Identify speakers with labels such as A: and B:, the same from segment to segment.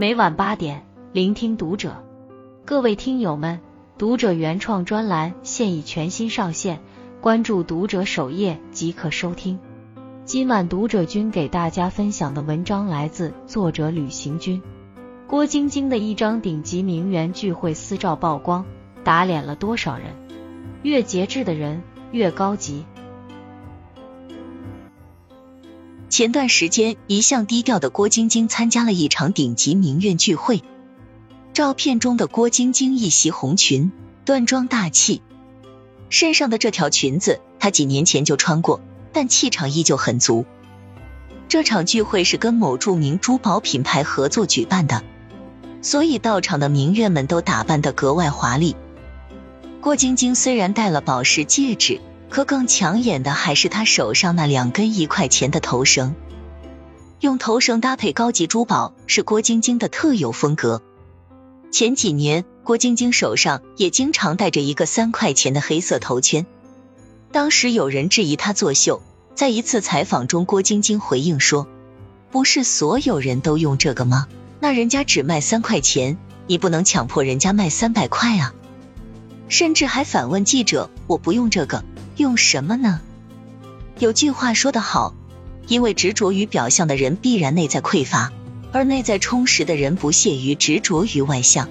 A: 每晚八点，聆听读者。各位听友们，读者原创专栏现已全新上线，关注读者首页即可收听。今晚读者君给大家分享的文章来自作者旅行君。郭晶晶的一张顶级名媛聚会私照曝光，打脸了多少人？越节制的人越高级。
B: 前段时间，一向低调的郭晶晶参加了一场顶级名媛聚会。照片中的郭晶晶一袭红裙，端庄大气，身上的这条裙子她几年前就穿过，但气场依旧很足。这场聚会是跟某著名珠宝品牌合作举办的，所以到场的名媛们都打扮得格外华丽。郭晶晶虽然戴了宝石戒指。可更抢眼的还是她手上那两根一块钱的头绳，用头绳搭配高级珠宝是郭晶晶的特有风格。前几年，郭晶晶手上也经常戴着一个三块钱的黑色头圈。当时有人质疑她作秀，在一次采访中，郭晶晶回应说：“不是所有人都用这个吗？那人家只卖三块钱，你不能强迫人家卖三百块啊！”甚至还反问记者：“我不用这个。”用什么呢？有句话说得好，因为执着于表象的人必然内在匮乏，而内在充实的人不屑于执着于外向。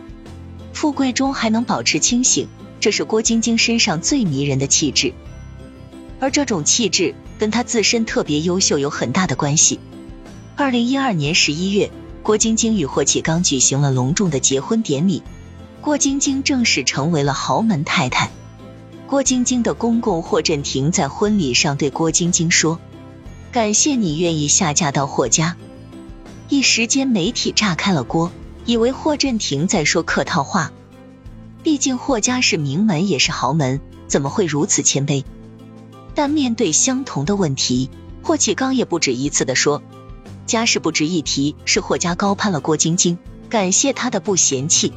B: 富贵中还能保持清醒，这是郭晶晶身上最迷人的气质。而这种气质跟她自身特别优秀有很大的关系。二零一二年十一月，郭晶晶与霍启刚举行了隆重的结婚典礼，郭晶晶正式成为了豪门太太。郭晶晶的公公霍震霆在婚礼上对郭晶晶说：“感谢你愿意下嫁到霍家。”一时间媒体炸开了锅，以为霍震霆在说客套话。毕竟霍家是名门也是豪门，怎么会如此谦卑？但面对相同的问题，霍启刚也不止一次的说：“家世不值一提，是霍家高攀了郭晶晶，感谢她的不嫌弃。”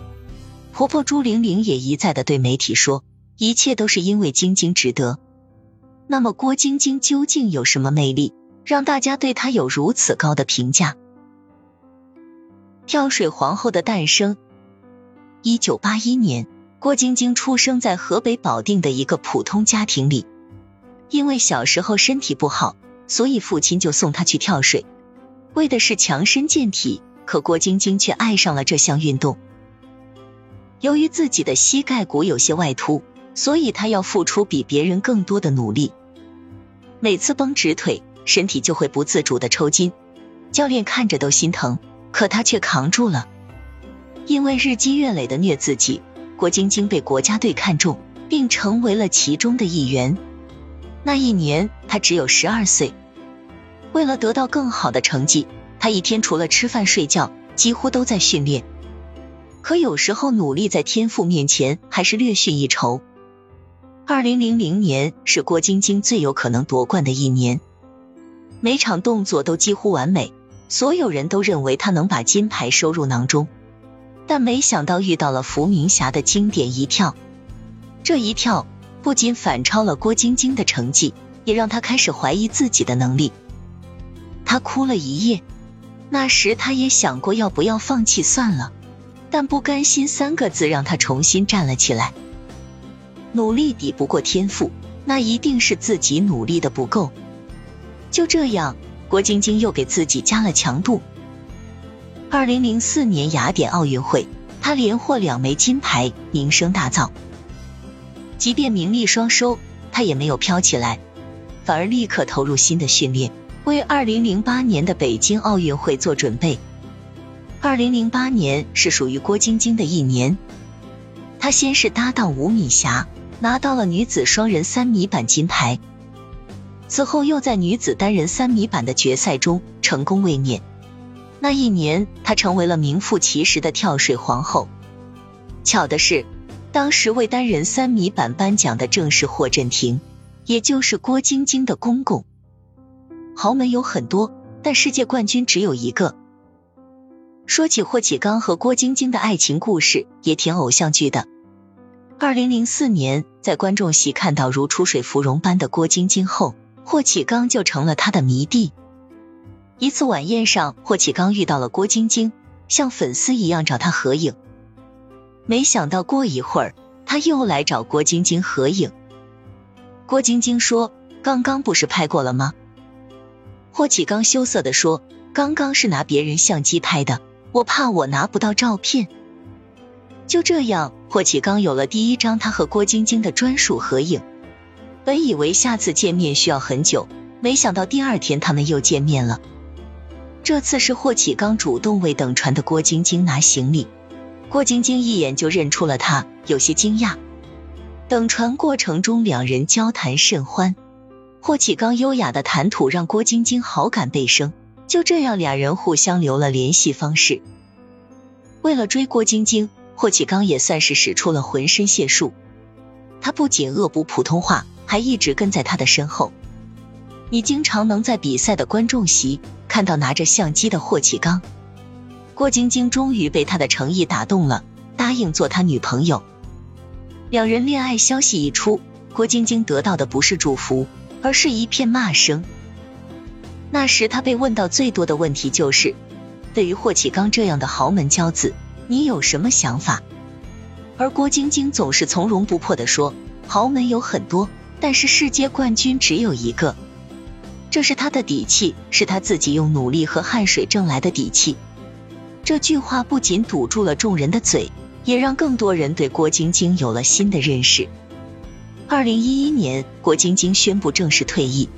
B: 婆婆朱玲玲也一再的对媒体说。一切都是因为晶晶值得。那么郭晶晶究竟有什么魅力，让大家对她有如此高的评价？跳水皇后的诞生。一九八一年，郭晶晶出生在河北保定的一个普通家庭里。因为小时候身体不好，所以父亲就送她去跳水，为的是强身健体。可郭晶晶却爱上了这项运动。由于自己的膝盖骨有些外凸。所以他要付出比别人更多的努力，每次绷直腿，身体就会不自主的抽筋，教练看着都心疼，可他却扛住了。因为日积月累的虐自己，郭晶晶被国家队看中，并成为了其中的一员。那一年他只有十二岁，为了得到更好的成绩，他一天除了吃饭睡觉，几乎都在训练。可有时候努力在天赋面前还是略逊一筹。二零零零年是郭晶晶最有可能夺冠的一年，每场动作都几乎完美，所有人都认为她能把金牌收入囊中。但没想到遇到了伏明霞的经典一跳，这一跳不仅反超了郭晶晶的成绩，也让她开始怀疑自己的能力。她哭了一夜，那时她也想过要不要放弃算了，但不甘心三个字让她重新站了起来。努力抵不过天赋，那一定是自己努力的不够。就这样，郭晶晶又给自己加了强度。二零零四年雅典奥运会，她连获两枚金牌，名声大噪。即便名利双收，她也没有飘起来，反而立刻投入新的训练，为二零零八年的北京奥运会做准备。二零零八年是属于郭晶晶的一年，她先是搭档吴敏霞。拿到了女子双人三米板金牌，此后又在女子单人三米板的决赛中成功卫冕。那一年，她成为了名副其实的跳水皇后。巧的是，当时为单人三米板颁奖的正是霍震霆，也就是郭晶晶的公公。豪门有很多，但世界冠军只有一个。说起霍启刚和郭晶晶的爱情故事，也挺偶像剧的。二零零四年，在观众席看到如出水芙蓉般的郭晶晶后，霍启刚就成了他的迷弟。一次晚宴上，霍启刚遇到了郭晶晶，像粉丝一样找他合影。没想到过一会儿，他又来找郭晶晶合影。郭晶晶说：“刚刚不是拍过了吗？”霍启刚羞涩的说：“刚刚是拿别人相机拍的，我怕我拿不到照片。”就这样，霍启刚有了第一张他和郭晶晶的专属合影。本以为下次见面需要很久，没想到第二天他们又见面了。这次是霍启刚主动为等船的郭晶晶拿行李，郭晶晶一眼就认出了他，有些惊讶。等船过程中，两人交谈甚欢。霍启刚优雅的谈吐让郭晶晶好感倍升，就这样俩人互相留了联系方式。为了追郭晶晶，霍启刚也算是使出了浑身解数。他不仅恶补普通话，还一直跟在他的身后。你经常能在比赛的观众席看到拿着相机的霍启刚。郭晶晶终于被他的诚意打动了，答应做他女朋友。两人恋爱消息一出，郭晶晶得到的不是祝福。而是一片骂声。那时他被问到最多的问题就是：对于霍启刚这样的豪门骄子，你有什么想法？而郭晶晶总是从容不迫的说：豪门有很多，但是世界冠军只有一个。这是他的底气，是他自己用努力和汗水挣来的底气。这句话不仅堵住了众人的嘴，也让更多人对郭晶晶有了新的认识。二零一一年，郭晶晶宣布正式退役。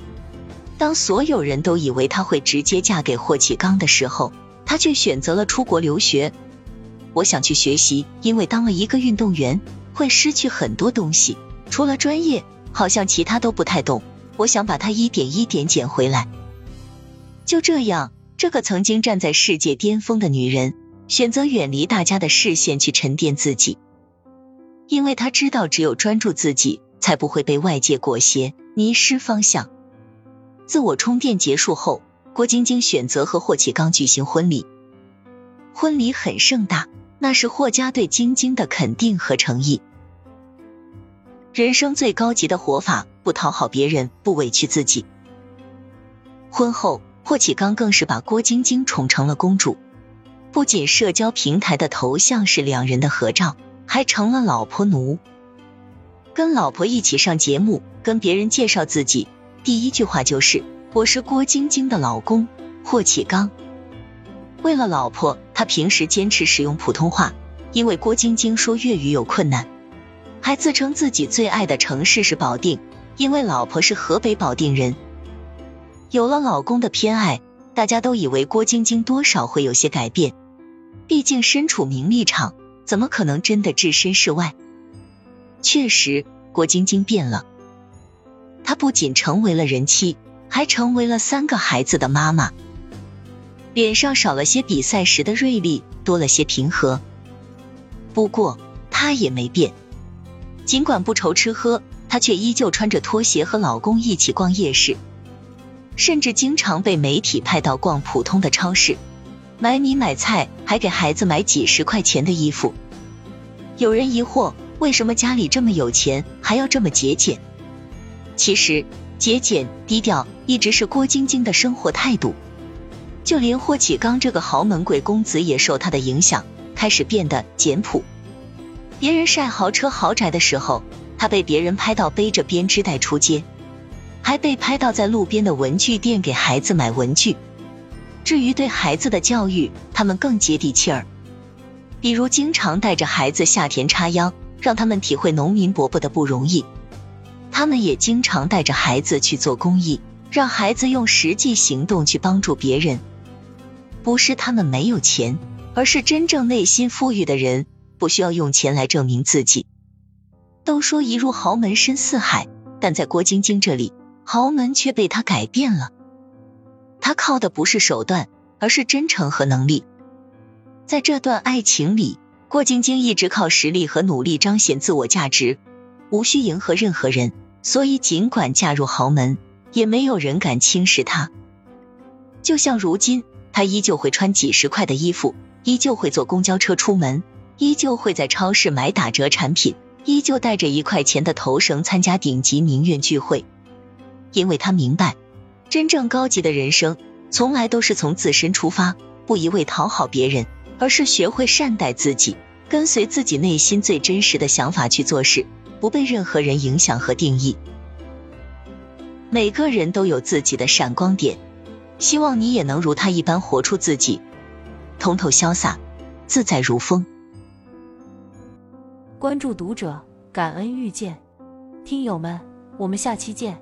B: 当所有人都以为她会直接嫁给霍启刚的时候，她却选择了出国留学。我想去学习，因为当了一个运动员会失去很多东西，除了专业，好像其他都不太懂。我想把它一点一点捡回来。就这样，这个曾经站在世界巅峰的女人，选择远离大家的视线去沉淀自己，因为她知道，只有专注自己。才不会被外界裹挟，迷失方向。自我充电结束后，郭晶晶选择和霍启刚举行婚礼。婚礼很盛大，那是霍家对晶晶的肯定和诚意。人生最高级的活法，不讨好别人，不委屈自己。婚后，霍启刚更是把郭晶晶宠成了公主。不仅社交平台的头像是两人的合照，还成了老婆奴。跟老婆一起上节目，跟别人介绍自己，第一句话就是我是郭晶晶的老公霍启刚。为了老婆，他平时坚持使用普通话，因为郭晶晶说粤语有困难，还自称自己最爱的城市是保定，因为老婆是河北保定人。有了老公的偏爱，大家都以为郭晶晶多少会有些改变，毕竟身处名利场，怎么可能真的置身事外？确实，郭晶晶变了。她不仅成为了人妻，还成为了三个孩子的妈妈。脸上少了些比赛时的锐利，多了些平和。不过，她也没变。尽管不愁吃喝，她却依旧穿着拖鞋和老公一起逛夜市，甚至经常被媒体拍到逛普通的超市，买米买菜，还给孩子买几十块钱的衣服。有人疑惑。为什么家里这么有钱还要这么节俭？其实节俭低调一直是郭晶晶的生活态度，就连霍启刚这个豪门贵公子也受他的影响，开始变得简朴。别人晒豪车豪宅的时候，他被别人拍到背着编织袋出街，还被拍到在路边的文具店给孩子买文具。至于对孩子的教育，他们更接地气儿，比如经常带着孩子下田插秧。让他们体会农民伯伯的不容易。他们也经常带着孩子去做公益，让孩子用实际行动去帮助别人。不是他们没有钱，而是真正内心富裕的人不需要用钱来证明自己。都说一入豪门深似海，但在郭晶晶这里，豪门却被他改变了。他靠的不是手段，而是真诚和能力。在这段爱情里。郭晶晶一直靠实力和努力彰显自我价值，无需迎合任何人，所以尽管嫁入豪门，也没有人敢轻视她。就像如今，他依旧会穿几十块的衣服，依旧会坐公交车出门，依旧会在超市买打折产品，依旧带着一块钱的头绳参加顶级名媛聚会，因为他明白，真正高级的人生从来都是从自身出发，不一味讨好别人。而是学会善待自己，跟随自己内心最真实的想法去做事，不被任何人影响和定义。每个人都有自己的闪光点，希望你也能如他一般活出自己，通透潇洒，自在如风。
A: 关注读者，感恩遇见，听友们，我们下期见。